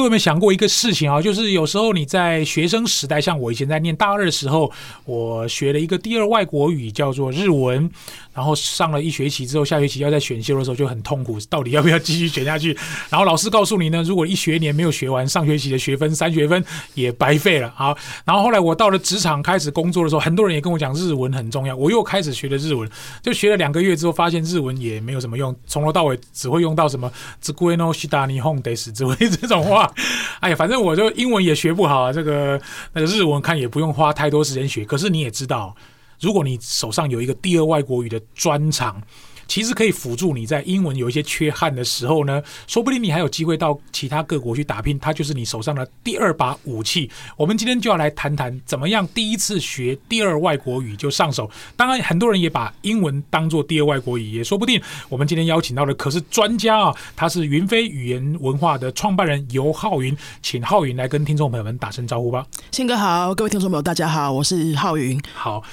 各位有没有想过一个事情啊？就是有时候你在学生时代，像我以前在念大二的时候，我学了一个第二外国语叫做日文，然后上了一学期之后，下学期要在选修的时候就很痛苦，到底要不要继续选下去？然后老师告诉你呢，如果一学年没有学完，上学期的学分三学分也白费了。好，然后后来我到了职场开始工作的时候，很多人也跟我讲日文很重要，我又开始学了日文，就学了两个月之后，发现日文也没有什么用，从头到尾只会用到什么“只归 no 西达尼 home days” 只会这种话。哎呀，反正我就英文也学不好啊，这个那个日文看也不用花太多时间学。可是你也知道，如果你手上有一个第二外国语的专长。其实可以辅助你在英文有一些缺憾的时候呢，说不定你还有机会到其他各国去打拼，它就是你手上的第二把武器。我们今天就要来谈谈怎么样第一次学第二外国语就上手。当然，很多人也把英文当做第二外国语，也说不定。我们今天邀请到的可是专家啊，他是云飞语言文化的创办人游浩云，请浩云来跟听众朋友们打声招呼吧。宪哥好，各位听众朋友大家好，我是浩云。好。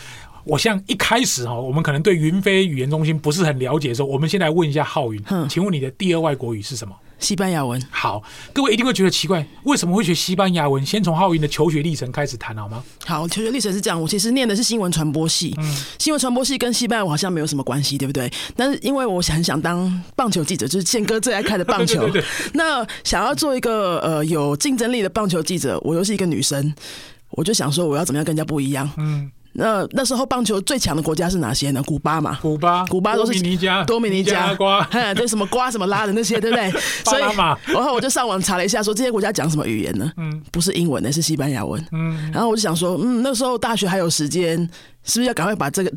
我像一开始哈，我们可能对云飞语言中心不是很了解的时候，我们先来问一下浩云，请问你的第二外国语是什么？西班牙文。好，各位一定会觉得奇怪，为什么会学西班牙文？先从浩云的求学历程开始谈好吗？好，求学历程是这样，我其实念的是新闻传播系，嗯，新闻传播系跟西班牙文好像没有什么关系，对不对？但是因为我很想当棒球记者，就是宪哥最爱看的棒球，对对对对，那想要做一个呃有竞争力的棒球记者，我又是一个女生，我就想说我要怎么样跟人家不一样，嗯。那那时候棒球最强的国家是哪些呢？古巴嘛，古巴，古巴都是多米尼加，多米尼加瓜，对，什么瓜什么拉的那些，对不对？所以，然后我就上网查了一下，说这些国家讲什么语言呢？嗯，不是英文，的是西班牙文。嗯，然后我就想说，嗯，那时候大学还有时间。是不是要赶快把这个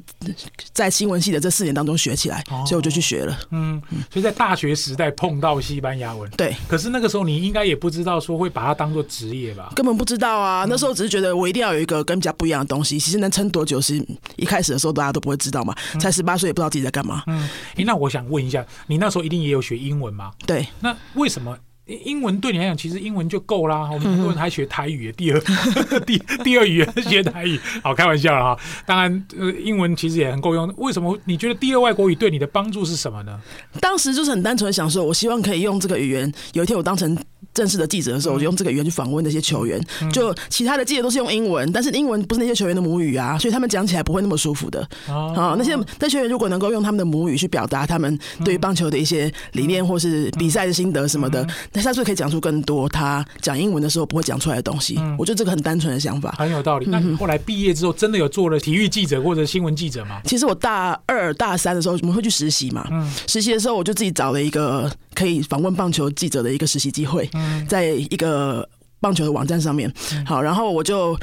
在新闻系的这四年当中学起来？哦、所以我就去学了。嗯，所以在大学时代碰到西班牙文，对。可是那个时候你应该也不知道说会把它当做职业吧？根本不知道啊！那时候只是觉得我一定要有一个跟人家不一样的东西。其实能撑多久，是一开始的时候大家都不会知道嘛。才十八岁也不知道自己在干嘛。嗯，欸，那我想问一下，你那时候一定也有学英文吗？对。那为什么？英文对你来讲，其实英文就够啦。我们很多人还学台语，第二 第第二语言学台语，好，开玩笑了哈。当然，呃，英文其实也很够用。为什么？你觉得第二外国语对你的帮助是什么呢？当时就是很单纯的想说，我希望可以用这个语言，有一天我当成。正式的记者的时候，我就用这个语言去访问那些球员。就其他的记者都是用英文，但是英文不是那些球员的母语啊，所以他们讲起来不会那么舒服的。啊，那些那些球员如果能够用他们的母语去表达他们对于棒球的一些理念或是比赛的心得什么的，那他是可以讲出更多他讲英文的时候不会讲出来的东西。我觉得这个很单纯的想法，很有道理。那你后来毕业之后，真的有做了体育记者或者新闻记者吗？其实我大二大三的时候，我们会去实习嘛。实习的时候，我就自己找了一个可以访问棒球记者的一个实习机会，在一个棒球的网站上面，好，然后我就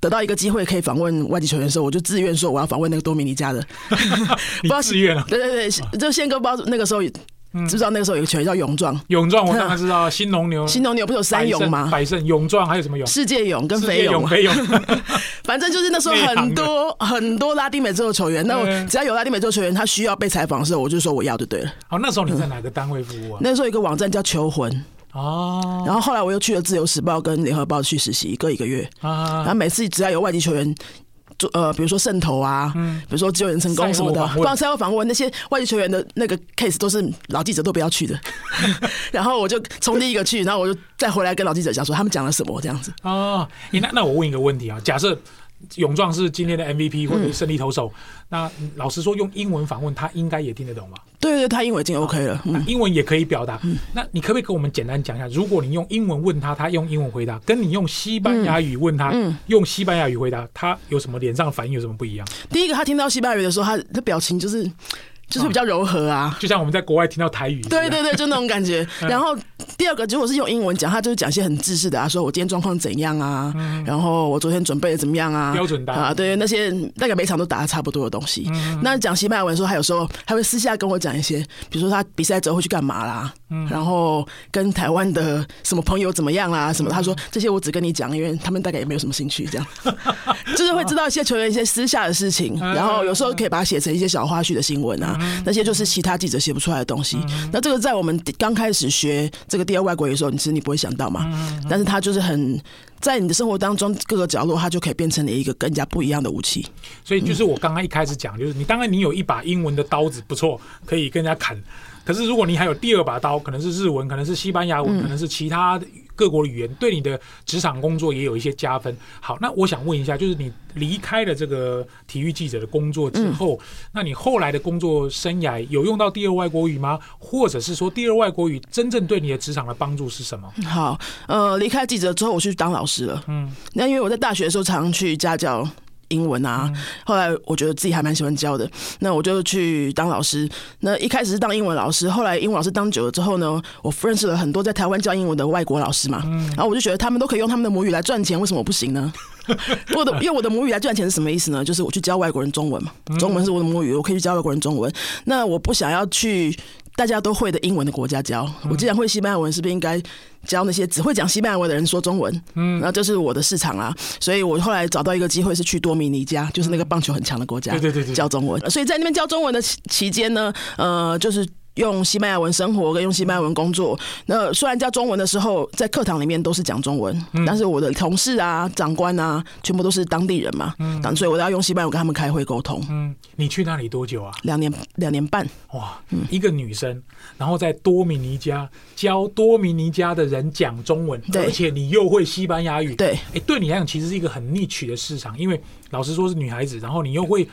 得到一个机会可以访问外籍球员的时候，我就自愿说我要访问那个多米尼加的，不知道自愿了，对对对，就宪哥不知道那个时候知不知道那个时候有个球员叫勇壮，勇壮我当然知道，新农牛，新农牛不是有三勇吗？百胜、勇壮还有什么勇？世界勇跟肥勇，反正就是那时候很多很多拉丁美洲的球员，那我只要有拉丁美洲球员他需要被采访的时候，我就说我要就对了。好，那时候你在哪个单位服务啊？那时候有一个网站叫球魂。哦，然后后来我又去了《自由时报》跟《联合报》去实习，各一个月。啊，然后每次只要有外籍球员做呃，比如说渗透啊，嗯，比如说救援成功什么的，放赛后访问那些外籍球员的那个 case，都是老记者都不要去的。然后我就从第一个去，然后我就再回来跟老记者讲说他们讲了什么这样子。哦，那那我问一个问题啊，假设。勇壮是今天的 MVP 或者胜利投手，嗯、那老实说，用英文访问他应该也听得懂吧？对对，他英文已经 OK 了，嗯、英文也可以表达。嗯、那你可不可以跟我们简单讲一下，如果你用英文问他，他用英文回答，跟你用西班牙语问他，嗯、用西班牙语回答，他有什么脸上的反应有什么不一样？第一个，他听到西班牙语的时候，他的表情就是。就是比较柔和啊，就像我们在国外听到台语，对对对，就那种感觉。然后第二个，如果是用英文讲，他就是讲一些很自私的啊，说我今天状况怎样啊，然后我昨天准备的怎么样啊，标准答啊，对那些大概每场都打的差不多的东西。那讲西班牙文说，他有时候还会私下跟我讲一些，比如说他比赛之后会去干嘛啦，然后跟台湾的什么朋友怎么样啦，什么他说这些我只跟你讲，因为他们大概也没有什么兴趣，这样。就是会知道一些球员一些私下的事情，然后有时候可以把它写成一些小花絮的新闻啊。那些就是其他记者写不出来的东西。那这个在我们刚开始学这个第二外国语的时候，你其实你不会想到嘛。但是它就是很在你的生活当中各个角落，它就可以变成了一个更加不一样的武器。所以就是我刚刚一开始讲，就是你当然你有一把英文的刀子不错，可以跟人家砍。可是如果你还有第二把刀，可能是日文，可能是西班牙文，可能是其他各国语言，对你的职场工作也有一些加分。好，那我想问一下，就是你离开了这个体育记者的工作之后，嗯、那你后来的工作生涯有用到第二外国语吗？或者是说，第二外国语真正对你的职场的帮助是什么？好，呃，离开记者之后，我去当老师了。嗯，那因为我在大学的时候常常去家教。英文啊，后来我觉得自己还蛮喜欢教的，那我就去当老师。那一开始是当英文老师，后来英文老师当久了之后呢，我认识了很多在台湾教英文的外国老师嘛，然后我就觉得他们都可以用他们的母语来赚钱，为什么我不行呢？我的用我的母语来赚钱是什么意思呢？就是我去教外国人中文嘛，中文是我的母语，我可以去教外国人中文。那我不想要去。大家都会的英文的国家教，我既然会西班牙文，是不是应该教那些只会讲西班牙文的人说中文？嗯，那这是我的市场啊，所以我后来找到一个机会是去多米尼加，就是那个棒球很强的国家，对对对，教中文。所以在那边教中文的期期间呢，呃，就是。用西班牙文生活跟用西班牙文工作，那虽然教中文的时候，在课堂里面都是讲中文，嗯，但是我的同事啊、长官啊，全部都是当地人嘛，嗯，所以我都要用西班牙文跟他们开会沟通。嗯，你去那里多久啊？两年，两年半。哇，一个女生，然后在多米尼加教多米尼加的人讲中文，对，而且你又会西班牙语，对，哎，对你来讲其实是一个很 niche 的市场，因为老实说是女孩子，然后你又会。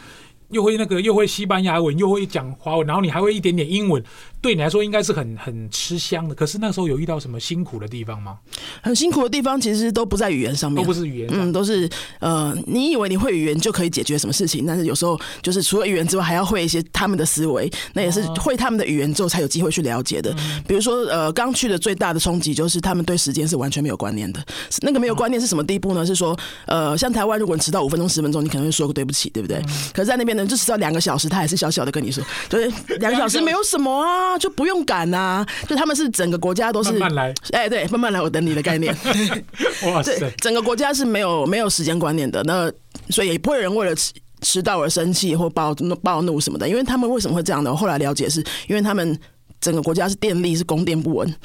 又会那个，又会西班牙文，又会讲华文，然后你还会一点点英文，对你来说应该是很很吃香的。可是那时候有遇到什么辛苦的地方吗？很辛苦的地方其实都不在语言上面，都不是语言，嗯，都是呃，你以为你会语言就可以解决什么事情，但是有时候就是除了语言之外，还要会一些他们的思维，那也是会他们的语言之后才有机会去了解的。比如说，呃，刚去的最大的冲击就是他们对时间是完全没有观念的。那个没有观念是什么地步呢？是说，呃，像台湾，如果你迟到五分钟、十分钟，你可能会说个对不起，对不对？可是在那边。就迟到两个小时，他还是小小的跟你说，就是，两个小时没有什么啊，就不用赶啊。就他们是整个国家都是慢慢来，哎、欸，对，慢慢来，我等你的概念。哇塞，整个国家是没有没有时间观念的，那所以也不会有人为了迟迟到而生气或暴暴怒什么的。因为他们为什么会这样呢？我后来了解是因为他们。整个国家是电力是供电不稳，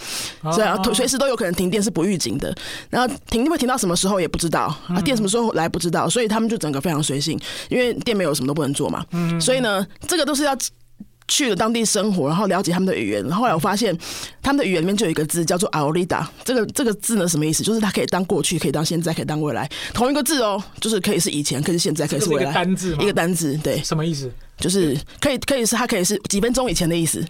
所以啊，随时都有可能停电是不预警的。然后停电会停到什么时候也不知道啊，电什么时候来不知道，所以他们就整个非常随性，因为电没有什么都不能做嘛。所以呢，这个都是要去了当地生活，然后了解他们的语言。然后后来我发现，他们的语言里面就有一个字叫做 ahorita，这个这个字呢什么意思？就是它可以当过去，可以当现在，可以当未来，同一个字哦，就是可以是以前，可以是现在，可以是未来。一个单字，一个单字，对，什么意思？就是可以，可以是它可以是几分钟以前的意思，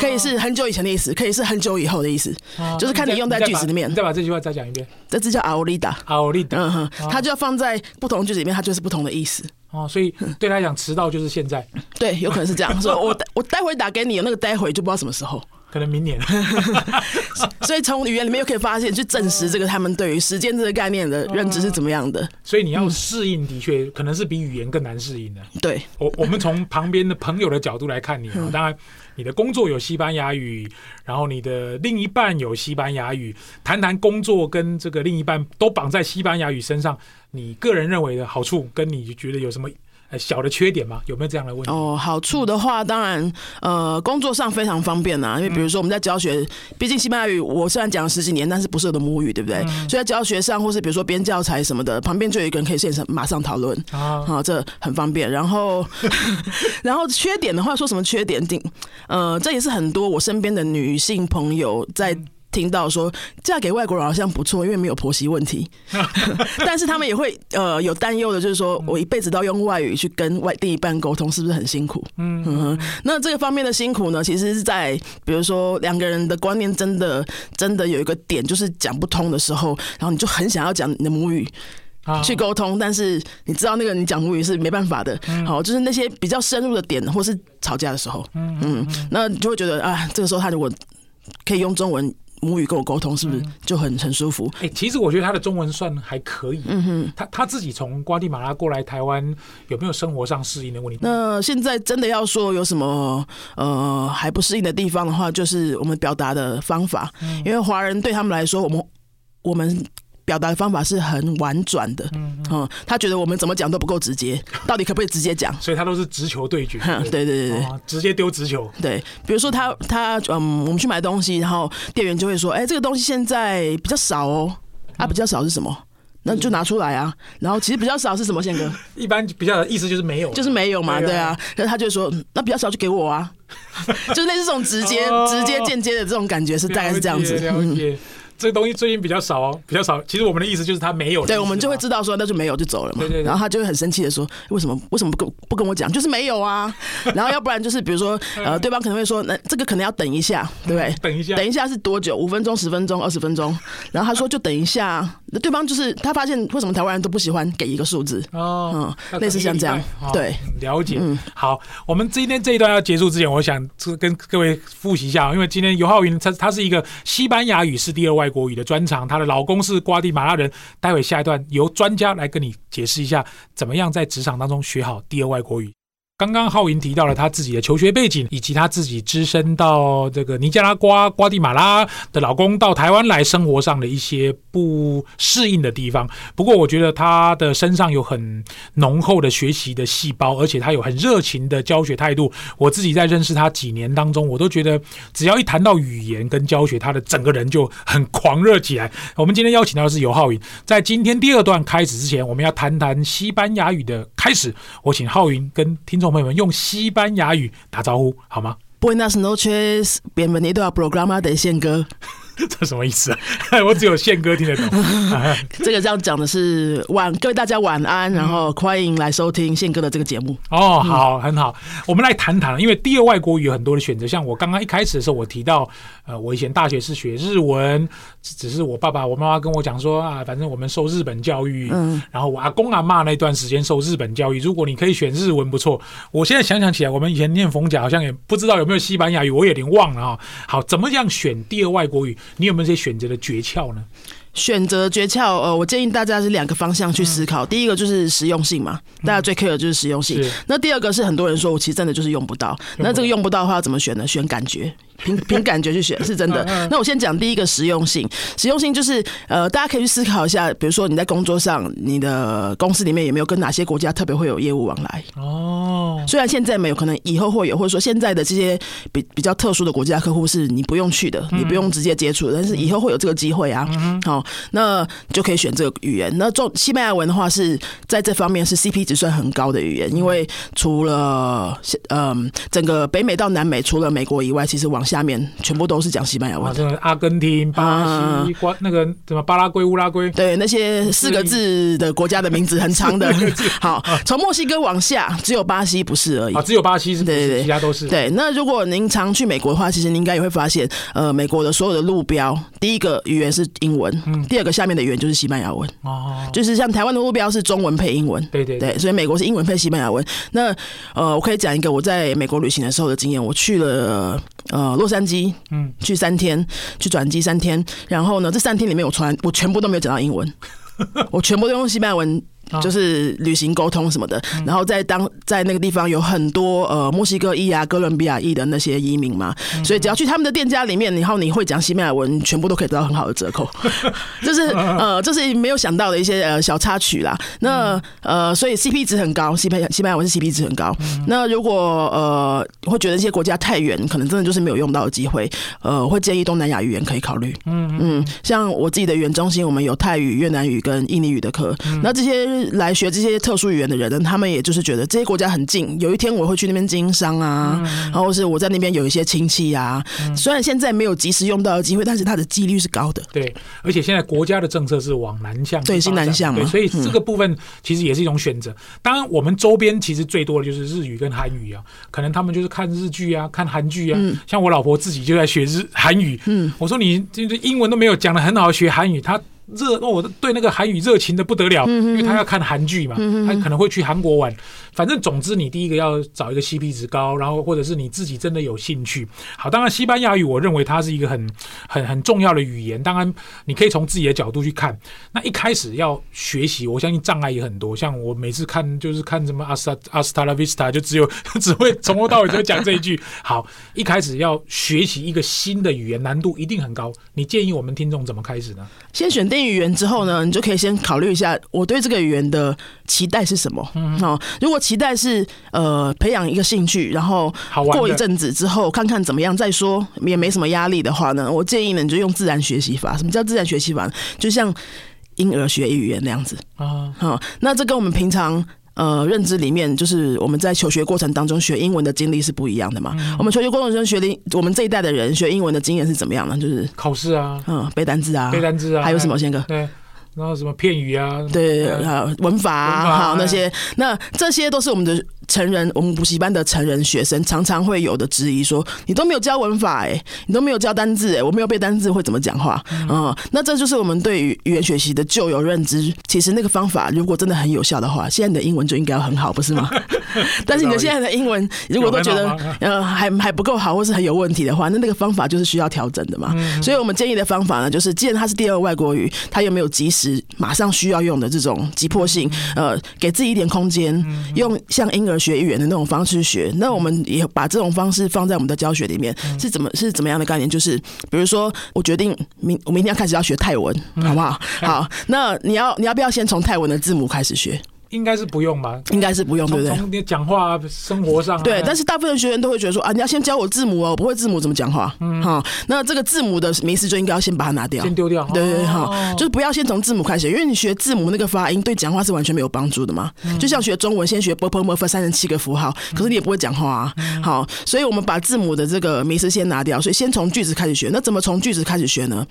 可以是很久以前的意思，可以是很久以后的意思，就是看你用在句子里面。你再把这句话再讲一遍。这字叫 ahorita，ahorita，嗯哼，它就要放在不同句子里面，它就是不同的意思。哦，所以对他来讲，迟到就是现在。对，有可能是这样。说我我待会打给你，那个待会就不知道什么时候。可能明年，所以从语言里面又可以发现，去证实这个他们对于时间这个概念的认知是怎么样的。所以你要适应，的确可能是比语言更难适应的。对，我我们从旁边的朋友的角度来看你啊，当然你的工作有西班牙语，然后你的另一半有西班牙语，谈谈工作跟这个另一半都绑在西班牙语身上，你个人认为的好处，跟你觉得有什么？小的缺点吗？有没有这样的问题？哦，好处的话，当然，呃，工作上非常方便啊。因为比如说我们在教学，毕竟西班牙语我虽然讲了十几年，但是不是我的母语，对不对？嗯、所以在教学上，或是比如说编教材什么的，旁边就有一个人可以现场马上讨论啊，好，这很方便。然后，然后缺点的话，说什么缺点？定，呃，这也是很多我身边的女性朋友在。听到说嫁给外国人好像不错，因为没有婆媳问题。但是他们也会呃有担忧的，就是说我一辈子都要用外语去跟外另一半沟通，是不是很辛苦？嗯哼。那这个方面的辛苦呢，其实是在比如说两个人的观念真的真的有一个点，就是讲不通的时候，然后你就很想要讲你的母语去沟通，但是你知道那个你讲母语是没办法的。好，就是那些比较深入的点，或是吵架的时候，嗯，那你就会觉得啊，这个时候他如果可以用中文。母语跟我沟通是不是就很很舒服？哎、欸，其实我觉得他的中文算还可以。嗯哼，他他自己从瓜地马拉过来台湾，有没有生活上适应的问题？那现在真的要说有什么呃还不适应的地方的话，就是我们表达的方法。嗯、因为华人对他们来说，我们我们。表达的方法是很婉转的，嗯，嗯，他觉得我们怎么讲都不够直接，到底可不可以直接讲？所以他都是直球对决，对对对对，直接丢直球。对，比如说他他嗯，我们去买东西，然后店员就会说：“哎，这个东西现在比较少哦。”啊，比较少是什么？那就拿出来啊。然后其实比较少是什么？宪哥，一般比较意思就是没有，就是没有嘛，对啊。然后他就说：“那比较少就给我啊。”就是类似这种直接、直接、间接的这种感觉，是大概是这样子。这个东西最近比较少哦，比较少。其实我们的意思就是他没有，对，我们就会知道说那就没有就走了嘛。对对对。然后他就会很生气的说：“为什么为什么不跟不跟我讲？就是没有啊。” 然后要不然就是比如说呃，对方可能会说：“那这个可能要等一下，对不对？” 等一下，等一下是多久？五分钟、十分钟、二十分钟？然后他说：“就等一下。”那对方就是他发现为什么台湾人都不喜欢给一个数字哦，嗯，类似像这样，对，了解。嗯，好，我们今天这一段要结束之前，我想跟各位复习一下，因为今天尤浩云他他是一个西班牙语是第二外国语的专长，她的老公是瓜地马拉人。待会下一段由专家来跟你解释一下，怎么样在职场当中学好第二外国语。刚刚浩云提到了他自己的求学背景，以及他自己只身到这个尼加拉瓜、瓜地马拉的老公到台湾来生活上的一些不适应的地方。不过，我觉得他的身上有很浓厚的学习的细胞，而且他有很热情的教学态度。我自己在认识他几年当中，我都觉得只要一谈到语言跟教学，他的整个人就很狂热起来。我们今天邀请到的是尤浩云，在今天第二段开始之前，我们要谈谈西班牙语的开始。我请浩云跟听众朋友们用西班牙语打招呼好吗？Buenas noches, bienvenido a programa de 宪哥。这什么意思啊？我只有宪哥听得懂。这个这样讲的是晚，各位大家晚安，然后欢迎来收听宪哥的这个节目。哦，好，很好。我们来谈谈，因为第二外国语有很多的选择。像我刚刚一开始的时候，我提到，呃，我以前大学是学日文，只是我爸爸、我妈妈跟我讲说啊，反正我们受日本教育。嗯。然后我阿公阿妈那段时间受日本教育，如果你可以选日文，不错。我现在想想起来，我们以前念逢甲好像也不知道有没有西班牙语，我有点忘了啊。好，怎么样选第二外国语？你有没有这些选择的诀窍呢？选择诀窍，呃，我建议大家是两个方向去思考。嗯、第一个就是实用性嘛，大家最 care 的就是实用性。嗯、那第二个是很多人说我其实真的就是用不到。那这个用不到的话要怎么选呢？选感觉。凭凭感觉去选是真的。那我先讲第一个实用性，实用性就是呃，大家可以去思考一下，比如说你在工作上，你的公司里面有没有跟哪些国家特别会有业务往来？哦，虽然现在没有，可能以后会有，或者说现在的这些比比较特殊的国家客户是你不用去的，你不用直接接触，但是以后会有这个机会啊。好，那就可以选这个语言。那中西班牙文的话是在这方面是 CP 值算很高的语言，因为除了嗯整个北美到南美，除了美国以外，其实往下面全部都是讲西班牙文，这个阿根廷、巴西、瓜那个什么巴拉圭、乌拉圭，对那些四个字的国家的名字很长的。好，从墨西哥往下只有巴西不是而已，只有巴西是，对对对，其他都是。对，那如果您常去美国的话，其实您应该也会发现，呃，美国的所有的路标，第一个语言是英文，第二个下面的语言就是西班牙文。哦，就是像台湾的路标是中文配英文，对对。对，所以美国是英文配西班牙文。那呃，我可以讲一个我在美国旅行的时候的经验，我去了呃。洛杉矶，嗯，去三天，去转机三天，然后呢，这三天里面我传我全部都没有讲到英文，我全部都用西班牙文。就是旅行沟通什么的，然后在当在那个地方有很多呃墨西哥裔啊、哥伦比亚裔的那些移民嘛，所以只要去他们的店家里面，然后你会讲西班牙文，全部都可以得到很好的折扣。就是呃，这是没有想到的一些呃小插曲啦。那呃，所以 CP 值很高，西班牙西班牙文是 CP 值很高。那如果呃会觉得这些国家太远，可能真的就是没有用到的机会，呃，会建议东南亚语言可以考虑。嗯。嗯，像我自己的语言中心，我们有泰语、越南语跟印尼语的课，那这些。来学这些特殊语言的人呢，他们也就是觉得这些国家很近，有一天我会去那边经商啊，嗯、然后是我在那边有一些亲戚啊。嗯、虽然现在没有及时用到的机会，但是它的几率是高的。对，而且现在国家的政策是往南向，对，是南向嘛，所以这个部分其实也是一种选择。嗯、当然，我们周边其实最多的就是日语跟韩语啊，可能他们就是看日剧啊，看韩剧啊。嗯、像我老婆自己就在学日韩语，嗯，我说你这这英文都没有讲的很好，学韩语，她。热，我对那个韩语热情的不得了，因为他要看韩剧嘛，他可能会去韩国玩。反正总之，你第一个要找一个 CP 值高，然后或者是你自己真的有兴趣。好，当然西班牙语，我认为它是一个很很很重要的语言。当然，你可以从自己的角度去看。那一开始要学习，我相信障碍也很多。像我每次看就是看什么阿斯阿斯塔拉维斯塔，就只有 只会从头到尾就讲这一句。好，一开始要学习一个新的语言，难度一定很高。你建议我们听众怎么开始呢？先选定语言之后呢，你就可以先考虑一下，我对这个语言的期待是什么？嗯，好，如果期待是呃培养一个兴趣，然后过一阵子之后看看怎么样再说，也没什么压力的话呢，我建议呢你就用自然学习法。什么叫自然学习法？就像婴儿学语言那样子啊。好，那这跟我们平常。呃认知里面，就是我们在求学过程当中学英文的经历是不一样的嘛。嗯、我们求学过程中学的，我们这一代的人学英文的经验是怎么样呢？就是考试啊，嗯，背单词啊，背单词啊，还有什么先哥？对。然后什么片语啊？对，还有文法啊，好那些，那这些都是我们的成人，我们补习班的成人学生常常会有的质疑，说你都没有教文法哎，你都没有教单字哎，我没有背单字会怎么讲话？嗯，那这就是我们对于语言学习的旧有认知。其实那个方法如果真的很有效的话，现在你的英文就应该要很好，不是吗？但是你的现在的英文如果都觉得呃还还不够好，或是很有问题的话，那那个方法就是需要调整的嘛。所以我们建议的方法呢，就是既然它是第二外国语，它又没有及时。马上需要用的这种急迫性，呃，给自己一点空间，用像婴儿学语言的那种方式学。那我们也把这种方式放在我们的教学里面，是怎么是怎么样的概念？就是比如说，我决定明我明天要开始要学泰文，好不好？好，那你要你要不要先从泰文的字母开始学？应该是不用吧？应该是不用对不对？你讲话生活上对但是大部分学员都会觉得说啊你要先教我字母哦不会字母怎么讲话。嗯。好那这个字母的名词就应该要先把它拿掉。先丢掉对对好就是不要先从字母开始因为你学字母那个发音对讲话是完全没有帮助的嘛。就像学中文先学波波 m 佛三十七个符号可是你也不会讲话啊。好所以我们把字母的这个名词先拿掉所以先从句子开始学。那怎么从句子开始学呢？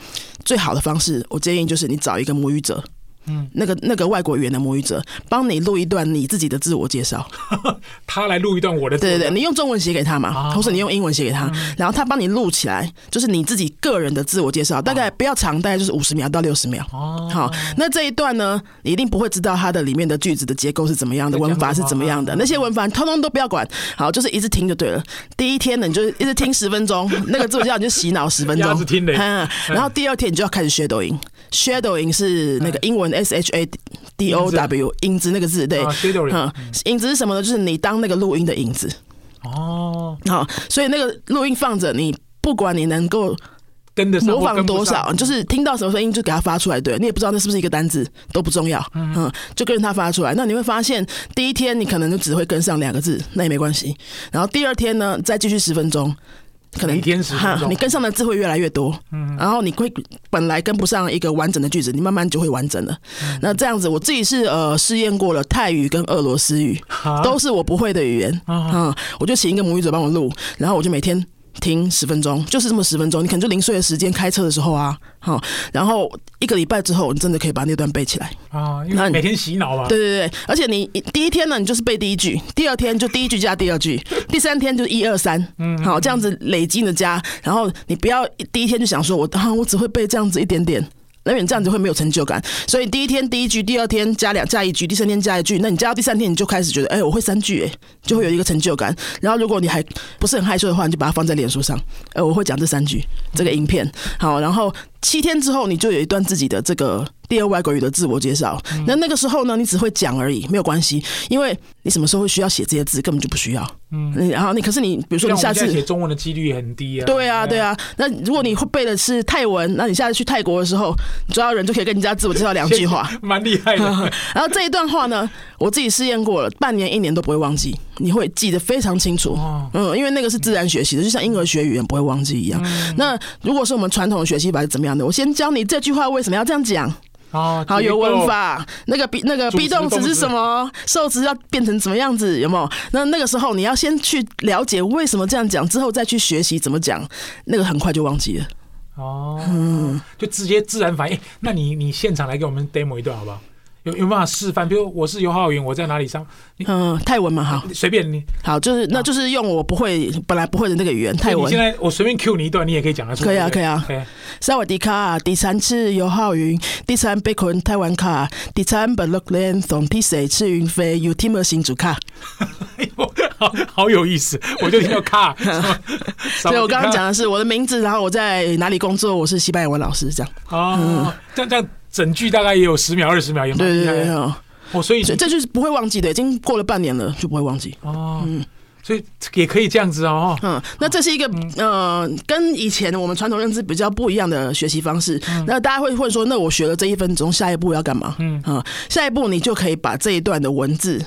最好的方式我建议就是你找一个母语者。嗯，那个那个外国语言的母语者帮你录一段你自己的自我介绍，他来录一段我的，对对对，你用中文写给他嘛，同时你用英文写给他，然后他帮你录起来，就是你自己个人的自我介绍，大概不要长，大概就是五十秒到六十秒。哦，好，那这一段呢，你一定不会知道它的里面的句子的结构是怎么样的，文法是怎么样的，那些文法通通都不要管，好，就是一直听就对了。第一天呢，你就一直听十分钟，那个自我介绍你就洗脑十分钟，听的，然后第二天你就要开始学抖音。Shadowing 是那个英文 S H A D O W 影子那个字，对，嗯，影子是什么呢？就是你当那个录音的影子。哦，好，所以那个录音放着，你不管你能够模仿多少，就是听到什么声音就给它发出来，对，你也不知道那是不是一个单字都不重要，嗯，就跟着它发出来。那你会发现，第一天你可能就只会跟上两个字，那也没关系。然后第二天呢，再继续十分钟。可能你跟上的字会越来越多，嗯，然后你会本来跟不上一个完整的句子，你慢慢就会完整了。嗯、那这样子，我自己是呃试验过了泰语跟俄罗斯语，都是我不会的语言，啊、嗯，我就请一个母语者帮我录，然后我就每天。听十分钟，就是这么十分钟，你可能就零碎的时间开车的时候啊，好，然后一个礼拜之后，你真的可以把那段背起来啊，因为每天洗脑嘛。对对对，而且你第一天呢，你就是背第一句，第二天就第一句加第二句，第三天就一二三，嗯，好，这样子累积的加，然后你不要第一天就想说我啊，我只会背这样子一点点。那你这样子会没有成就感，所以第一天第一句，第二天加两加一句，第三天加一句，那你加到第三天你就开始觉得，哎、我会三句，哎，就会有一个成就感。然后如果你还不是很害羞的话，你就把它放在脸书上，呃，我会讲这三句，这个影片，好，然后七天之后你就有一段自己的这个。第二外国语的自我介绍，那那个时候呢，你只会讲而已，没有关系，因为你什么时候会需要写这些字，根本就不需要。嗯，然后你可是你，比如说你下次写中文的几率也很低啊。对啊，对啊。那如果你会背的是泰文，那你下次去泰国的时候，你抓到人就可以跟人家自我介绍两句话，蛮厉害的。然后这一段话呢，我自己试验过了，半年一年都不会忘记，你会记得非常清楚。嗯，因为那个是自然学习的，就像婴儿学语言不会忘记一样。那如果是我们传统的学习法是怎么样的？我先教你这句话为什么要这样讲。哦，好，有文法，那个 be 那个 be 动词是什么？受词要变成怎么样子？有没有？那那个时候你要先去了解为什么这样讲，之后再去学习怎么讲，那个很快就忘记了。哦，嗯，就直接自然反应。那你你现场来给我们 demo 一段好不好？有有办法示范？比如我是尤浩云，我在哪里上？嗯，泰文嘛，好，随便你。好，就是那就是用我不会本来不会的那个语言泰文。你现在我随便 cue 你一段，你也可以讲得出来。可以啊，可以啊。萨瓦迪卡，第三次尤浩云，第三被困台湾卡，第三把六连从第四次云飞，有听没新主卡？好好有意思，我就听到卡。所以我刚刚讲的是我的名字，然后我在哪里工作，我是西班牙文老师，这样。哦，这样这样。整句大概也有十秒、二十秒，也蛮厉害。对对对，哦，所以这就是不会忘记的，已经过了半年了，就不会忘记。哦，嗯，所以也可以这样子哦。嗯，那这是一个呃，跟以前我们传统认知比较不一样的学习方式。那大家会问说，那我学了这一分钟，下一步要干嘛？嗯，啊，下一步你就可以把这一段的文字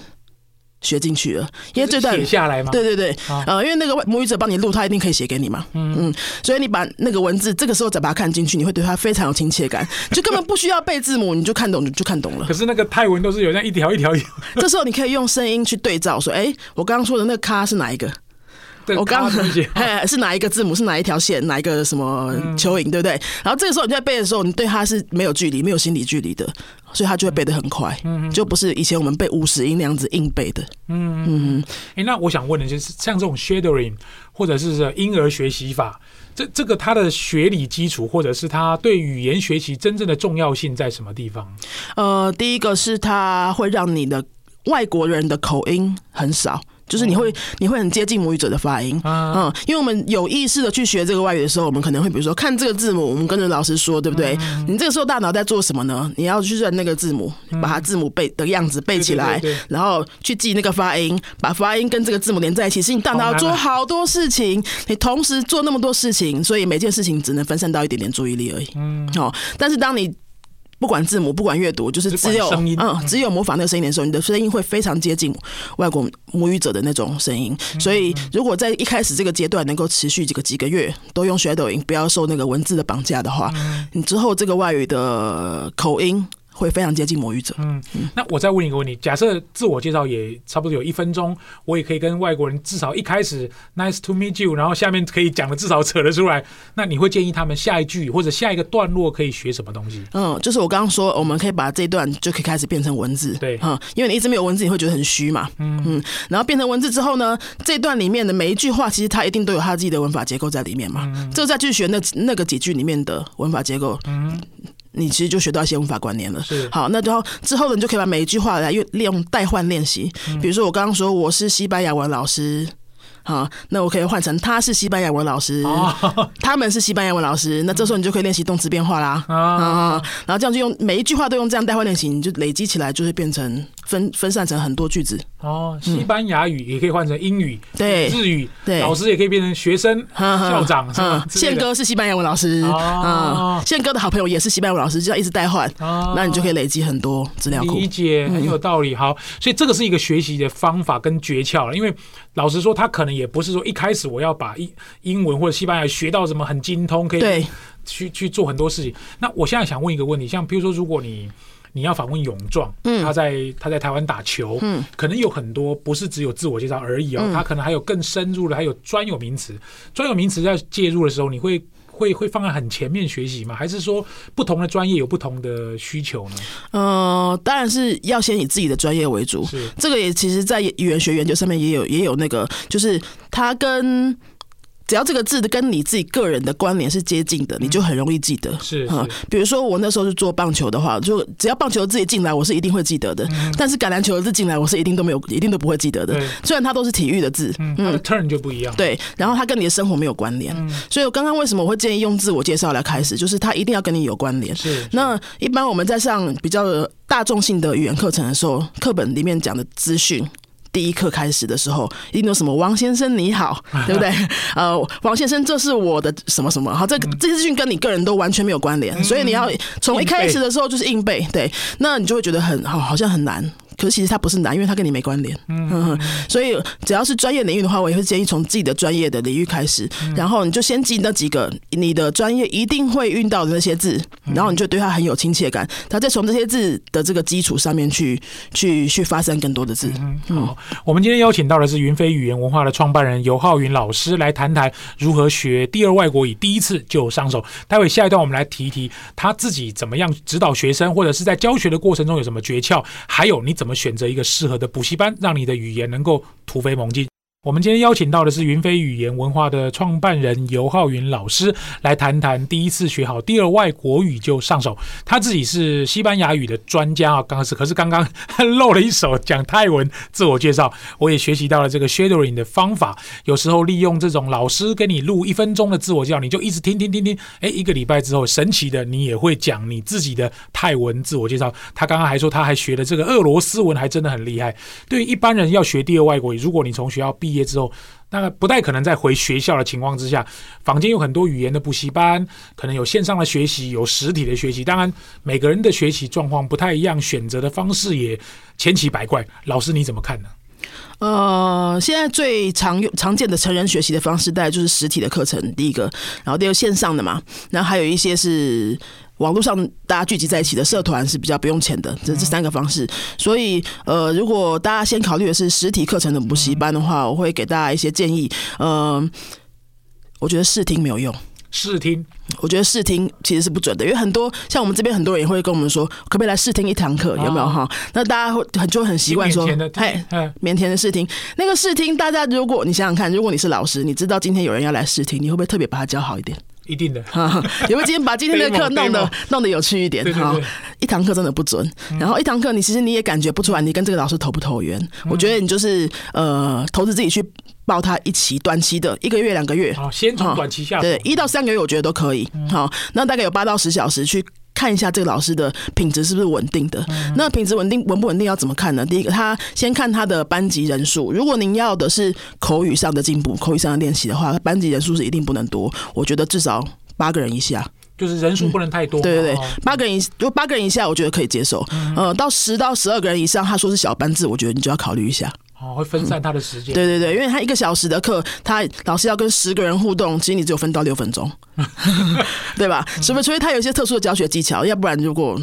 学进去了，因为这段写下来嘛。对对对，啊、呃，因为那个母语者帮你录，他一定可以写给你嘛。嗯嗯，所以你把那个文字这个时候再把它看进去，你会对他非常有亲切感，就根本不需要背字母，你就看懂，你就看懂了。可是那个泰文都是有那一条一条一条。这时候你可以用声音去对照，说：“哎，我刚刚说的那个咖是哪一个？我刚刚 是哪一个字母？是哪一条线？哪一个什么蚯蚓？对不对？”然后这个时候你在背的时候，你对它是没有距离、没有心理距离的。所以它就会背得很快，嗯，就不是以前我们背五十音那样子硬背的，嗯嗯。哎、欸，那我想问的就是，像这种 shadowing 或者是婴儿学习法，这这个它的学理基础，或者是它对语言学习真正的重要性在什么地方？呃，第一个是它会让你的外国人的口音很少。就是你会你会很接近母语者的发音，嗯，因为我们有意识的去学这个外语的时候，我们可能会比如说看这个字母，我们跟着老师说，对不对？你这个时候大脑在做什么呢？你要去认那个字母，把它字母背的样子背起来，然后去记那个发音，把发音跟这个字母连在一起。是你大脑要做好多事情，你同时做那么多事情，所以每件事情只能分散到一点点注意力而已。嗯，好，但是当你不管字母，不管阅读，就是只有声音，嗯，只有模仿那个声音的时候，你的声音会非常接近外国母语者的那种声音。所以，如果在一开始这个阶段能够持续几个几个月，都用 shadowing，不要受那个文字的绑架的话，你之后这个外语的口音。会非常接近魔语者。嗯，那我再问一个问题：假设自我介绍也差不多有一分钟，我也可以跟外国人至少一开始 Nice to meet you，然后下面可以讲的至少扯得出来。那你会建议他们下一句或者下一个段落可以学什么东西？嗯，就是我刚刚说，我们可以把这一段就可以开始变成文字。对，哈、嗯，因为你一直没有文字，你会觉得很虚嘛。嗯嗯，然后变成文字之后呢，这段里面的每一句话，其实它一定都有它自己的文法结构在里面嘛。嗯，这个再去学那那个几句里面的文法结构。嗯。你其实就学到一些文法观念了。是，好，那之后之后呢，你就可以把每一句话来用利用代换练习。比如说我刚刚说我是西班牙文老师。好，那我可以换成他是西班牙文老师，哦、他们是西班牙文老师。那这时候你就可以练习动词变化啦。啊、哦，然后这样就用每一句话都用这样代换练习，你就累积起来就会变成分分散成很多句子。哦，西班牙语也可以换成英语，对、嗯，日语，对，老师也可以变成学生、嗯、校长。嗯，宪哥是西班牙文老师，啊、哦，宪、嗯、哥的好朋友也是西班牙文老师，就这样一直代换，哦、那你就可以累积很多资料库。理解，很有道理。好，所以这个是一个学习的方法跟诀窍了，因为老实说，他可能也不是说一开始。我要把英英文或者西班牙学到什么很精通，可以去去做很多事情。那我现在想问一个问题，像比如说，如果你你要访问勇壮，嗯，他在他在台湾打球，嗯，可能有很多不是只有自我介绍而已哦，他可能还有更深入的，还有专有名词。专有名词在介入的时候，你会会会放在很前面学习吗？还是说不同的专业有不同的需求呢？呃，当然是要先以自己的专业为主。是这个也其实，在语言学研究上面也有也有那个，就是它跟。只要这个字跟你自己个人的关联是接近的，你就很容易记得。是，是，比如说我那时候是做棒球的话，就只要棒球字进来，我是一定会记得的。但是橄榄球的字进来，我是一定都没有，一定都不会记得的。虽然它都是体育的字，嗯，它的 turn 就不一样。对，然后它跟你的生活没有关联。所以我刚刚为什么我会建议用自我介绍来开始，就是它一定要跟你有关联。是。那一般我们在上比较大众性的语言课程的时候，课本里面讲的资讯。第一课开始的时候，一定有什么王先生你好，对不对？呃，王先生，这是我的什么什么？好，这这些资讯跟你个人都完全没有关联，所以你要从一开始的时候就是硬背，对，那你就会觉得很好，好像很难。可是其实它不是难，因为它跟你没关联。嗯哼，所以只要是专业领域的话，我也会建议从自己的专业的领域开始，然后你就先记那几个你的专业一定会遇到的那些字，然后你就对它很有亲切感，然后再从这些字的这个基础上面去去去发生更多的字。嗯，好，我们今天邀请到的是云飞语言文化的创办人尤浩云老师来谈谈如何学第二外国语，第一次就上手。待会下一段我们来提一提他自己怎么样指导学生，或者是在教学的过程中有什么诀窍，还有你怎怎么选择一个适合的补习班，让你的语言能够突飞猛进。我们今天邀请到的是云飞语言文化的创办人尤浩云老师，来谈谈第一次学好第二外国语就上手。他自己是西班牙语的专家啊，刚开始可是刚刚 漏了一手讲泰文自我介绍，我也学习到了这个 shadowing 的方法。有时候利用这种老师给你录一分钟的自我介绍，你就一直听听听听，哎，一个礼拜之后，神奇的你也会讲你自己的泰文自我介绍。他刚刚还说他还学了这个俄罗斯文，还真的很厉害。对于一般人要学第二外国语，如果你从学校毕毕业之后，那个不太可能再回学校的情况之下，坊间有很多语言的补习班，可能有线上的学习，有实体的学习。当然，每个人的学习状况不太一样，选择的方式也千奇百怪。老师你怎么看呢？呃，现在最常用、常见的成人学习的方式，大概就是实体的课程，第一个，然后第二个线上的嘛，然后还有一些是网络上大家聚集在一起的社团是比较不用钱的，这这三个方式。所以，呃，如果大家先考虑的是实体课程的补习班的话，我会给大家一些建议。呃，我觉得试听没有用。试听，我觉得试听其实是不准的，因为很多像我们这边很多人也会跟我们说，可不可以来试听一堂课，有没有哈？那大家会很就会很习惯说，哎，腼腆的试听，那个试听，大家如果你想想看，如果你是老师，你知道今天有人要来试听，你会不会特别把他教好一点？一定的，有没有今天把今天的课弄得 弄得有趣一点？哈，一堂课真的不准，然后一堂课你其实你也感觉不出来，你跟这个老师投不投缘？我觉得你就是呃，投资自己去。报他一期短期的一个月两个月，好，先从短期下手，对，一到三个月我觉得都可以。好，那大概有八到十小时去看一下这个老师的品质是不是稳定的。那品质稳定稳不稳定要怎么看呢？第一个，他先看他的班级人数。如果您要的是口语上的进步、口语上的练习的话，班级人数是一定不能多。我觉得至少八个人以下，就是人数不能太多。对对对，八个人以如果八个人以下，我觉得可以接受。呃，到十到十二个人以上，他说是小班制，我觉得你就要考虑一下。哦，会分散他的时间。对对对，因为他一个小时的课，他老师要跟十个人互动，其实你只有分到六分钟，对吧？是不是？所以他有一些特殊的教学技巧，要不然如果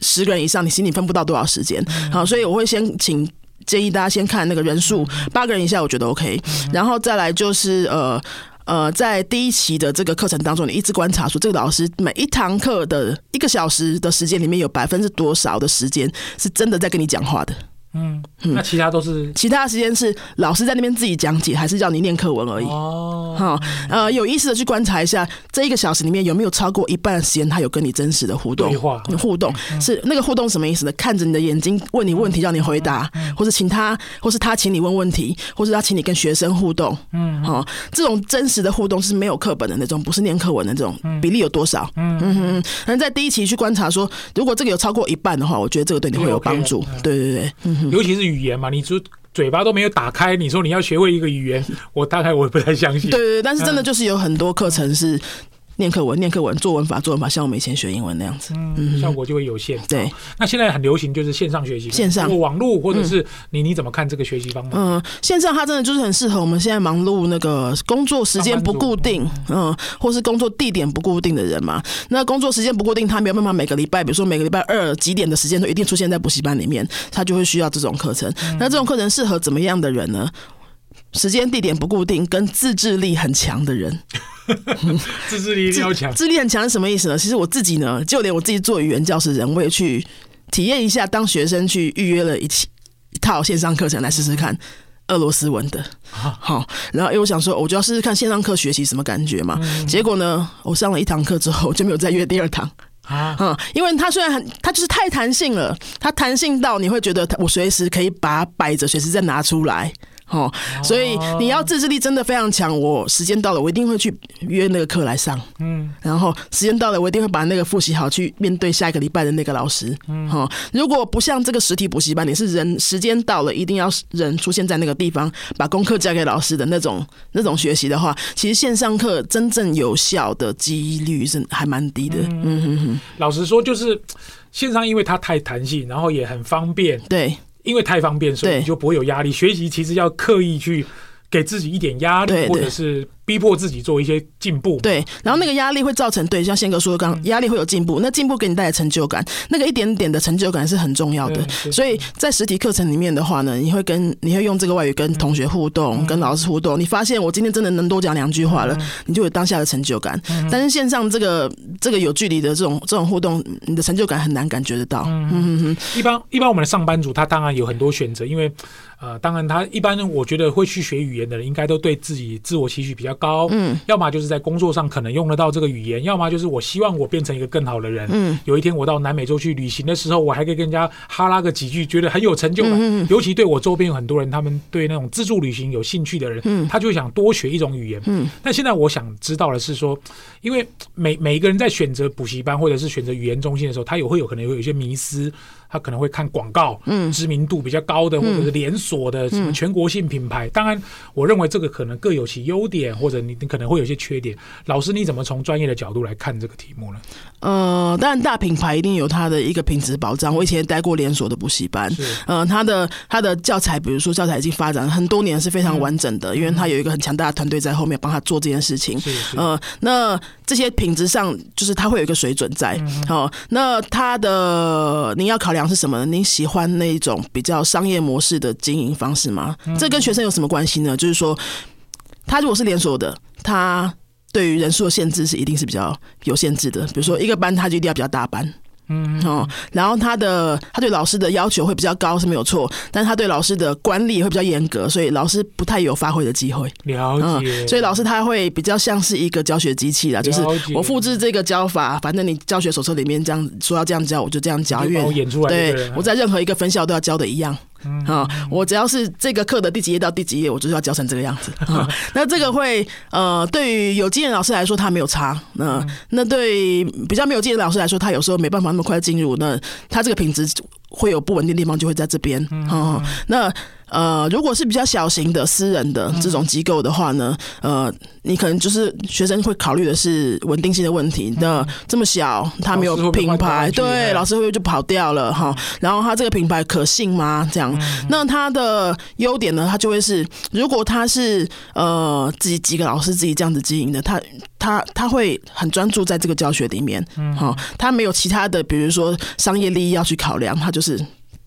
十个人以上，你心里分不到多少时间。好，所以我会先请建议大家先看那个人数，八个人以下我觉得 OK，然后再来就是呃呃，在第一期的这个课程当中，你一直观察说这个老师每一堂课的一个小时的时间里面有百分之多少的时间是真的在跟你讲话的。嗯，那其他都是其他时间是老师在那边自己讲解，还是叫你念课文而已？哦，好，呃，有意识的去观察一下，这一个小时里面有没有超过一半的时间他有跟你真实的互动？互动是那个互动什么意思呢？看着你的眼睛问你问题，让你回答，或是请他，或是他请你问问题，或是他请你跟学生互动。嗯，好，这种真实的互动是没有课本的那种，不是念课文的那种，比例有多少？嗯嗯嗯。那在第一期去观察说，如果这个有超过一半的话，我觉得这个对你会有帮助。对对对，嗯。尤其是语言嘛，你就嘴巴都没有打开，你说你要学会一个语言，我大概我也不太相信。对对对，但是真的就是有很多课程是。念课文，念课文，作文法，作文法，像我们以前学英文那样子，嗯，效果就会有限。对，那现在很流行就是线上学习，线上网络或者是你你怎么看这个学习方法？嗯，线上它真的就是很适合我们现在忙碌那个工作时间不固定，嗯，或是工作地点不固定的人嘛。那工作时间不固定，他没有办法每个礼拜，比如说每个礼拜二几点的时间都一定出现在补习班里面，他就会需要这种课程。那这种课程适合怎么样的人呢？时间地点不固定，跟自制力很强的人。自制力要强，自制力很强是什么意思呢？其实我自己呢，就连我自己做语言教师人，我也去体验一下，当学生去预约了一期一套线上课程来试试看俄罗斯文的。好，然后因为我想说，我就要试试看线上课学习什么感觉嘛。结果呢，我上了一堂课之后，就没有再约第二堂啊。嗯，因为它虽然很，它就是太弹性了，它弹性到你会觉得我随时可以把它摆着，随时再拿出来。哦，所以你要自制力真的非常强。我时间到了，我一定会去约那个课来上。嗯，然后时间到了，我一定会把那个复习好，去面对下一个礼拜的那个老师。嗯，好，如果不像这个实体补习班，你是人时间到了，一定要人出现在那个地方，把功课交给老师的那种那种学习的话，其实线上课真正有效的几率是还蛮低的。嗯哼哼，老实说，就是线上，因为它太弹性，然后也很方便。对。因为太方便，所以你就不会有压力。学习其实要刻意去给自己一点压力，或者是。逼迫自己做一些进步，对，然后那个压力会造成，对，像宪哥说的刚刚，压力会有进步，那进步给你带来成就感，那个一点点的成就感是很重要的。所以在实体课程里面的话呢，你会跟你会用这个外语跟同学互动，跟老师互动，你发现我今天真的能多讲两句话了，你就有当下的成就感。但是线上这个这个有距离的这种这种互动，你的成就感很难感觉得到。嗯嗯嗯。一般一般我们的上班族他当然有很多选择，因为呃，当然他一般我觉得会去学语言的人，应该都对自己自我期许比较高。嗯。要么就是在工作上可能用得到这个语言，要么就是我希望我变成一个更好的人。嗯，有一天我到南美洲去旅行的时候，我还可以跟人家哈拉个几句，觉得很有成就感。嗯，尤其对我周边有很多人，他们对那种自助旅行有兴趣的人，嗯，他就想多学一种语言。嗯，但现在我想知道的是说，因为每每一个人在选择补习班或者是选择语言中心的时候，他也会有可能会有一些迷思。他可能会看广告，嗯，知名度比较高的，或者是连锁的什么全国性品牌。当然，我认为这个可能各有其优点，或或者你你可能会有些缺点。老师，你怎么从专业的角度来看这个题目呢？呃，当然大品牌一定有它的一个品质保障。我以前待过连锁的补习班，呃，它的它的教材，比如说教材已经发展很多年，是非常完整的，嗯、因为它有一个很强大的团队在后面帮他做这件事情。呃，那这些品质上，就是它会有一个水准在。好、那它的你要考量是什么呢？您喜欢那一种比较商业模式的经营方式吗？嗯、这跟学生有什么关系呢？就是说，他如果是连锁的，他。对于人数的限制是一定是比较有限制的，比如说一个班，他就一定要比较大班，嗯哦，然后他的他对老师的要求会比较高是没有错，但是他对老师的管理会比较严格，所以老师不太有发挥的机会。了解，所以老师他会比较像是一个教学机器啦，就是我复制这个教法，反正你教学手册里面这样说要这样教，我就这样教，因为我演出来，对，我在任何一个分校都要教的一样。嗯，好，我只要是这个课的第几页到第几页，我就是要教成这个样子。那这个会呃，对于有经验老师来说，他没有差。那那对比较没有经验的老师来说，他有时候没办法那么快进入，那他这个品质会有不稳定的地方，就会在这边。嗯，那。呃，如果是比较小型的私人的这种机构的话呢，呃，你可能就是学生会考虑的是稳定性的问题。那这么小，他没有品牌，对，老师会不会就跑掉了哈？然后他这个品牌可信吗？这样，那他的优点呢？他就会是，如果他是呃自己几个老师自己这样子经营的，他他他会很专注在这个教学里面，好，他没有其他的，比如说商业利益要去考量，他就是。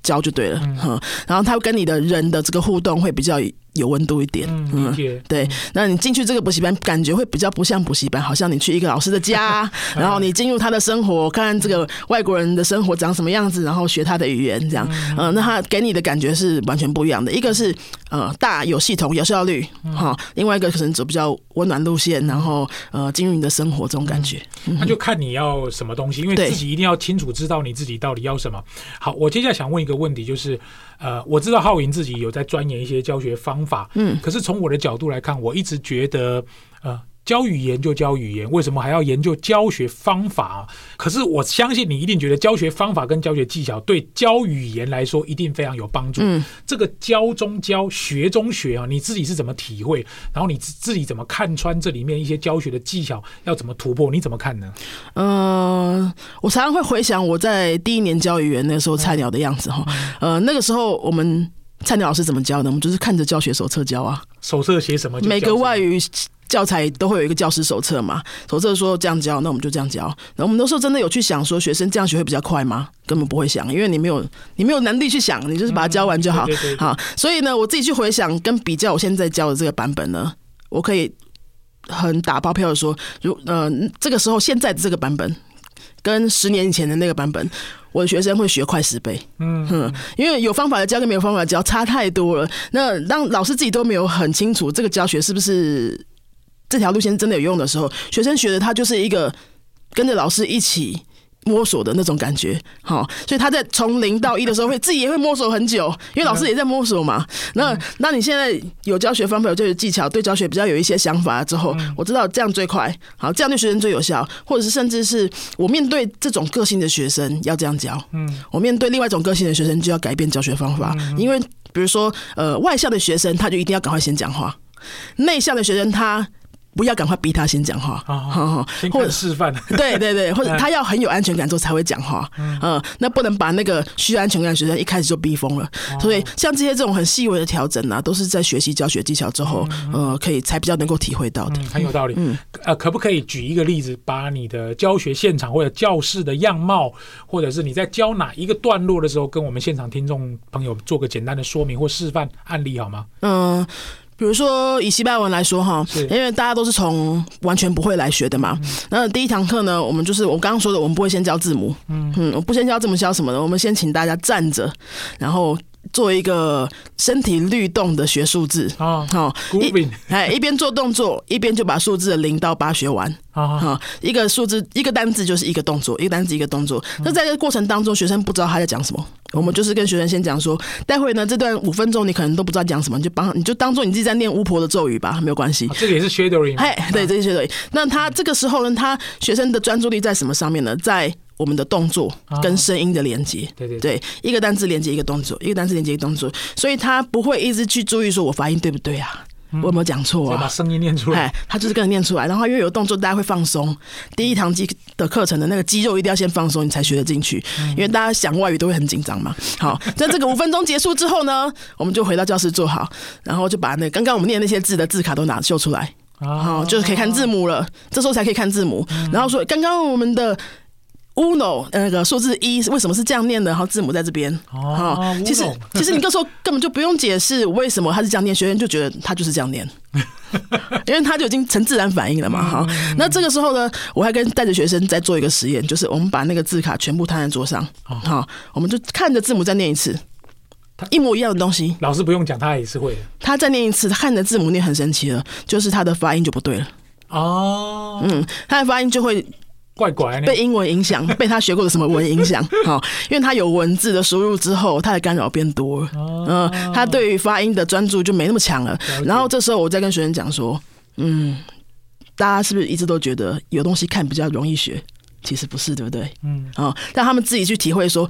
教就对了，嗯，然后他跟你的人的这个互动会比较有温度一点，嗯，对。那你进去这个补习班，感觉会比较不像补习班，好像你去一个老师的家，然后你进入他的生活，看看这个外国人的生活长什么样子，然后学他的语言，这样，嗯，那他给你的感觉是完全不一样的。一个是呃大有系统有效率，哈，另外一个可能走比较温暖路线，然后呃进入你的生活这种感觉。那就看你要什么东西，因为自己一定要清楚知道你自己到底要什么。好，我接下来想问一个问题，就是。呃，我知道浩云自己有在钻研一些教学方法，嗯，可是从我的角度来看，我一直觉得，呃。教语言就教语言，为什么还要研究教学方法？可是我相信你一定觉得教学方法跟教学技巧对教语言来说一定非常有帮助。嗯，这个教中教，学中学啊，你自己是怎么体会？然后你自己怎么看穿这里面一些教学的技巧要怎么突破？你怎么看呢？嗯、呃，我常常会回想我在第一年教语言那时候菜鸟的样子哈。嗯、呃，那个时候我们菜鸟老师怎么教的？我们就是看着教学手册教啊。手册写什么？每个外语。教材都会有一个教师手册嘛，手册说这样教，那我们就这样教。那我们那时候真的有去想说，学生这样学会比较快吗？根本不会想，因为你没有你没有能力去想，你就是把它教完就好。好，所以呢，我自己去回想跟比较我现在教的这个版本呢，我可以很打包票的说，如呃这个时候现在的这个版本跟十年以前的那个版本，我的学生会学快十倍。嗯哼，因为有方法的教跟没有方法的教差太多了。那当老师自己都没有很清楚这个教学是不是。这条路线真的有用的时候，学生学的他就是一个跟着老师一起摸索的那种感觉，好，所以他在从零到一的时候会自己也会摸索很久，因为老师也在摸索嘛。那那你现在有教学方法，有教学技巧，对教学比较有一些想法之后，我知道这样最快，好，这样对学生最有效，或者是甚至是我面对这种个性的学生要这样教，嗯，我面对另外一种个性的学生就要改变教学方法，因为比如说呃外向的学生他就一定要赶快先讲话，内向的学生他。不要赶快逼他先讲话，哦、先看示范。对 对对，或者他要很有安全感之后才会讲话。嗯，嗯，那不能把那个需要安全感的学生一开始就逼疯了。哦、所以像这些这种很细微的调整啊，都是在学习教学技巧之后，呃，可以才比较能够体会到的。嗯、很有道理。嗯，呃，可不可以举一个例子，把你的教学现场或者教室的样貌，或者是你在教哪一个段落的时候，跟我们现场听众朋友做个简单的说明或示范案例好吗？嗯。比如说以西班牙文来说哈，因为大家都是从完全不会来学的嘛。那第一堂课呢，我们就是我刚刚说的，我们不会先教字母，嗯嗯，我不先教字母教什么的，我们先请大家站着，然后。做一个身体律动的学数字啊，好，一哎一边做动作一边就把数字的零到八学完啊，一个数字一个单字就是一个动作，一个单字一个动作。那在这个过程当中，学生不知道他在讲什么，我们就是跟学生先讲说，待会呢这段五分钟你可能都不知道讲什么，你就帮你就当做你自己在念巫婆的咒语吧，没有关系。这个也是 shadowing，哎，对，这是 shadowing。那他这个时候呢，他学生的专注力在什么上面呢？在我们的动作跟声音的连接，对对对，一个单字连接一个动作，一个单字连接一个动作，所以他不会一直去注意说我发音对不对啊，我有没有讲错啊？把声音念出来，他就是跟着念出来。然后因为有动作，大家会放松。第一堂机的课程的那个肌肉一定要先放松，你才学得进去。因为大家想外语都会很紧张嘛。好，在这个五分钟结束之后呢，我们就回到教室坐好，然后就把那刚刚我们念那些字的字卡都拿秀出来。好，就是可以看字母了。这时候才可以看字母。然后说刚刚我们的。Uno 那个数字一为什么是这样念的？然后字母在这边。哦，其实其实你那时候根本就不用解释为什么他是这样念，学员就觉得他就是这样念，因为他就已经成自然反应了嘛。哈，那这个时候呢，我还跟带着学生在做一个实验，就是我们把那个字卡全部摊在桌上，好，我们就看着字母再念一次，一模一样的东西。老师不用讲，他也是会的。他再念一次，他看着字母念很神奇了，就是他的发音就不对了。哦，嗯，他的发音就会。怪怪，被英文影响，被他学过的什么文影响？好，因为他有文字的输入之后，他的干扰变多了。嗯，他对于发音的专注就没那么强了。然后这时候我再跟学生讲说，嗯，大家是不是一直都觉得有东西看比较容易学？其实不是，对不对？嗯，啊，让他们自己去体会说，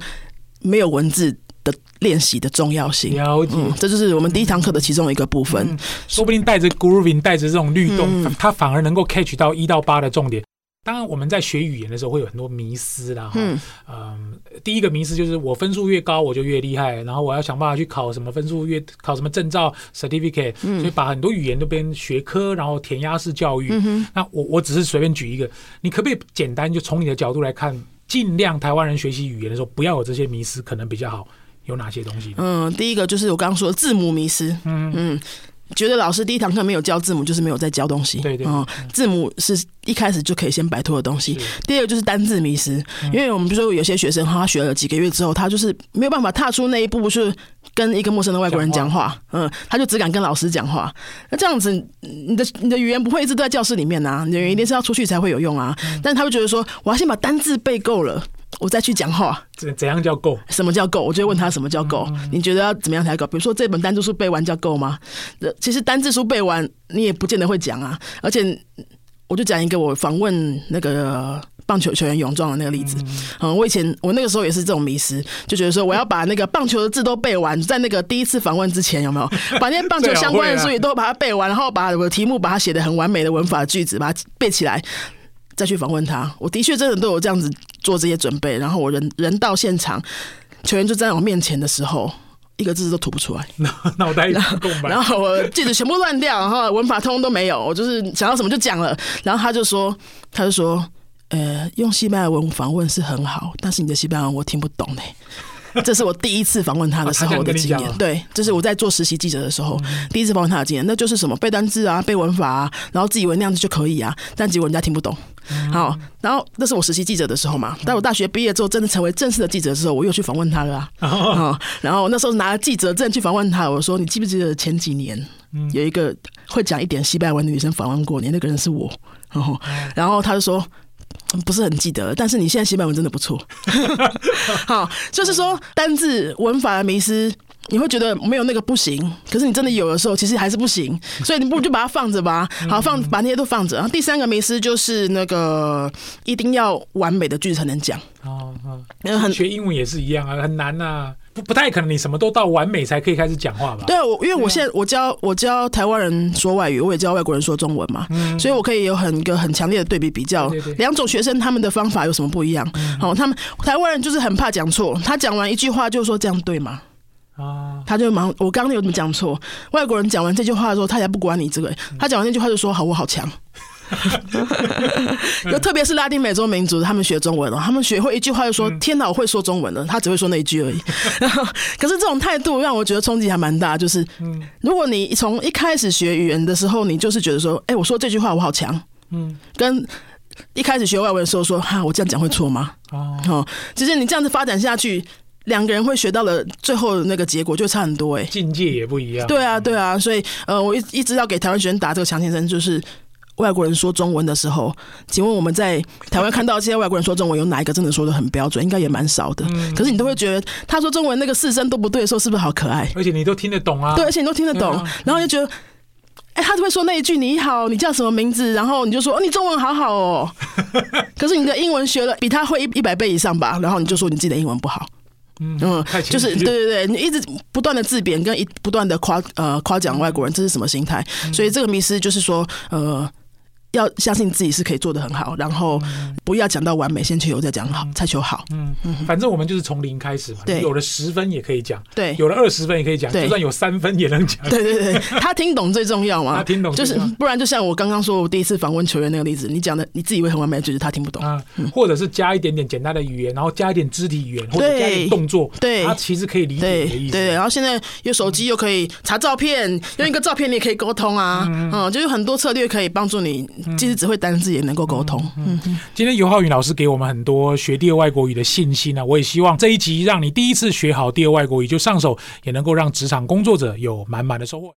没有文字的练习的重要性。了解，这就是我们第一堂课的其中一个部分。说不定带着 grooving，带着这种律动，他反而能够 catch 到一到八的重点。当然，我们在学语言的时候会有很多迷思啦。嗯，嗯，第一个迷思就是我分数越高我就越厉害，然后我要想办法去考什么分数越考什么证照 certificate，所以把很多语言都变成学科，然后填鸭式教育。那我我只是随便举一个，你可不可以简单就从你的角度来看，尽量台湾人学习语言的时候不要有这些迷思，可能比较好。有哪些东西？嗯，第一个就是我刚刚说的字母迷失。嗯嗯。觉得老师第一堂课没有教字母，就是没有在教东西。对对，对，嗯，字母是一开始就可以先摆脱的东西。第二个就是单字迷失，因为我们比如说有些学生他学了几个月之后，他就是没有办法踏出那一步，是跟一个陌生的外国人讲话。嗯，他就只敢跟老师讲话。那这样子，你的你的语言不会一直都在教室里面啊，你的语言一定是要出去才会有用啊。但是他会觉得说，我要先把单字背够了。我再去讲话，怎怎样叫够？什么叫够？我就问他什么叫够？你觉得要怎么样才够？比如说这本单字书背完叫够吗？其实单字书背完你也不见得会讲啊。而且我就讲一个我访问那个棒球球员泳装的那个例子。嗯，嗯，我以前我那个时候也是这种迷失，就觉得说我要把那个棒球的字都背完，在那个第一次访问之前有没有 把那些棒球相关的书也都把它背完，然后把我的题目把它写的很完美的文法句子把它背起来。再去访问他，我的确真的都有这样子做这些准备。然后我人人到现场，球员就站在我面前的时候，一个字都吐不出来，脑袋一空白。然后我句子全部乱掉，然后文法通通都没有，我就是想到什么就讲了。然后他就说，他就说，呃，用西班牙文访问是很好，但是你的西班牙文我听不懂嘞。这是我第一次访问他的时候的经验，对，这是我在做实习记者的时候第一次访问他的经验。那就是什么背单字啊，背文法啊，然后自以为那样子就可以啊，但结果人家听不懂。好，然后那是我实习记者的时候嘛。但我大学毕业之后，真的成为正式的记者的时候，我又去访问他了啊。啊，然后那时候拿了记者证去访问他，我说：“你记不记得前几年有一个会讲一点西班牙文的女生访问过你？那个人是我。”然后，然后他就说。不是很记得，但是你现在西班牙文真的不错。好，就是说单字文法的迷失，你会觉得没有那个不行，可是你真的有的时候，其实还是不行，所以你不如就把它放着吧。好，放把那些都放着。然后第三个迷失就是那个一定要完美的句子才能讲。哦哦，很学英文也是一样啊，很难啊。不不太可能，你什么都到完美才可以开始讲话吧？对啊，我因为我现在我教我教台湾人说外语，我也教外国人说中文嘛，嗯、所以我可以有很一个很强烈的对比比较，两种学生他们的方法有什么不一样？好、嗯，他们台湾人就是很怕讲错，他讲完一句话就说这样对吗？啊，他就忙，我刚刚有怎么讲错？外国人讲完这句话的时候，他才不管你这个，他讲完那句话就说好，我好强。就特别是拉丁美洲民族，他们学中文了，他们学会一句话就说：“天哪，我会说中文了。”他只会说那一句而已。可是这种态度让我觉得冲击还蛮大。就是，如果你从一开始学语言的时候，你就是觉得说：“哎、欸，我说这句话我好强。”嗯，跟一开始学外文的时候说：“哈，我这样讲会错吗？”哦，其实你这样子发展下去，两个人会学到的最后的那个结果就差很多。哎，境界也不一样。对啊，对啊，所以呃，我一一直要给台湾学生打这个强心针，就是。外国人说中文的时候，请问我们在台湾看到这些外国人说中文，有哪一个真的说的很标准？应该也蛮少的。嗯、可是你都会觉得他说中文那个四声都不对的时候，是不是好可爱？而且你都听得懂啊。对，而且你都听得懂，啊、然后就觉得，哎、欸，他就会说那一句“你好，你叫什么名字？”然后你就说：“哦，你中文好好哦。”可是你的英文学了比他会一一百倍以上吧？然后你就说你自己的英文不好。嗯，就是对对对，你一直不断的自贬跟一不断的夸呃夸奖外国人，这是什么心态？所以这个迷失就是说呃。要相信自己是可以做的很好，然后不要讲到完美，先求有再讲好，才求好。嗯。嗯，反正我们就是从零开始嘛。对，有了十分也可以讲，对，有了二十分也可以讲，就算有三分也能讲。对对对，他听懂最重要嘛。他听懂就是，不然就像我刚刚说，我第一次访问球员那个例子，你讲的你自己以为很完美，就是他听不懂。啊，或者是加一点点简单的语言，然后加一点肢体语言，或者加一点动作，对，他其实可以理解你的意思。对，然后现在有手机又可以查照片，用一个照片你也可以沟通啊，嗯，就有很多策略可以帮助你，其实只会单。字也能够沟通。嗯，今天尤浩宇老师给我们很多学第二外国语的信心啊！我也希望这一集让你第一次学好第二外国语就上手，也能够让职场工作者有满满的收获。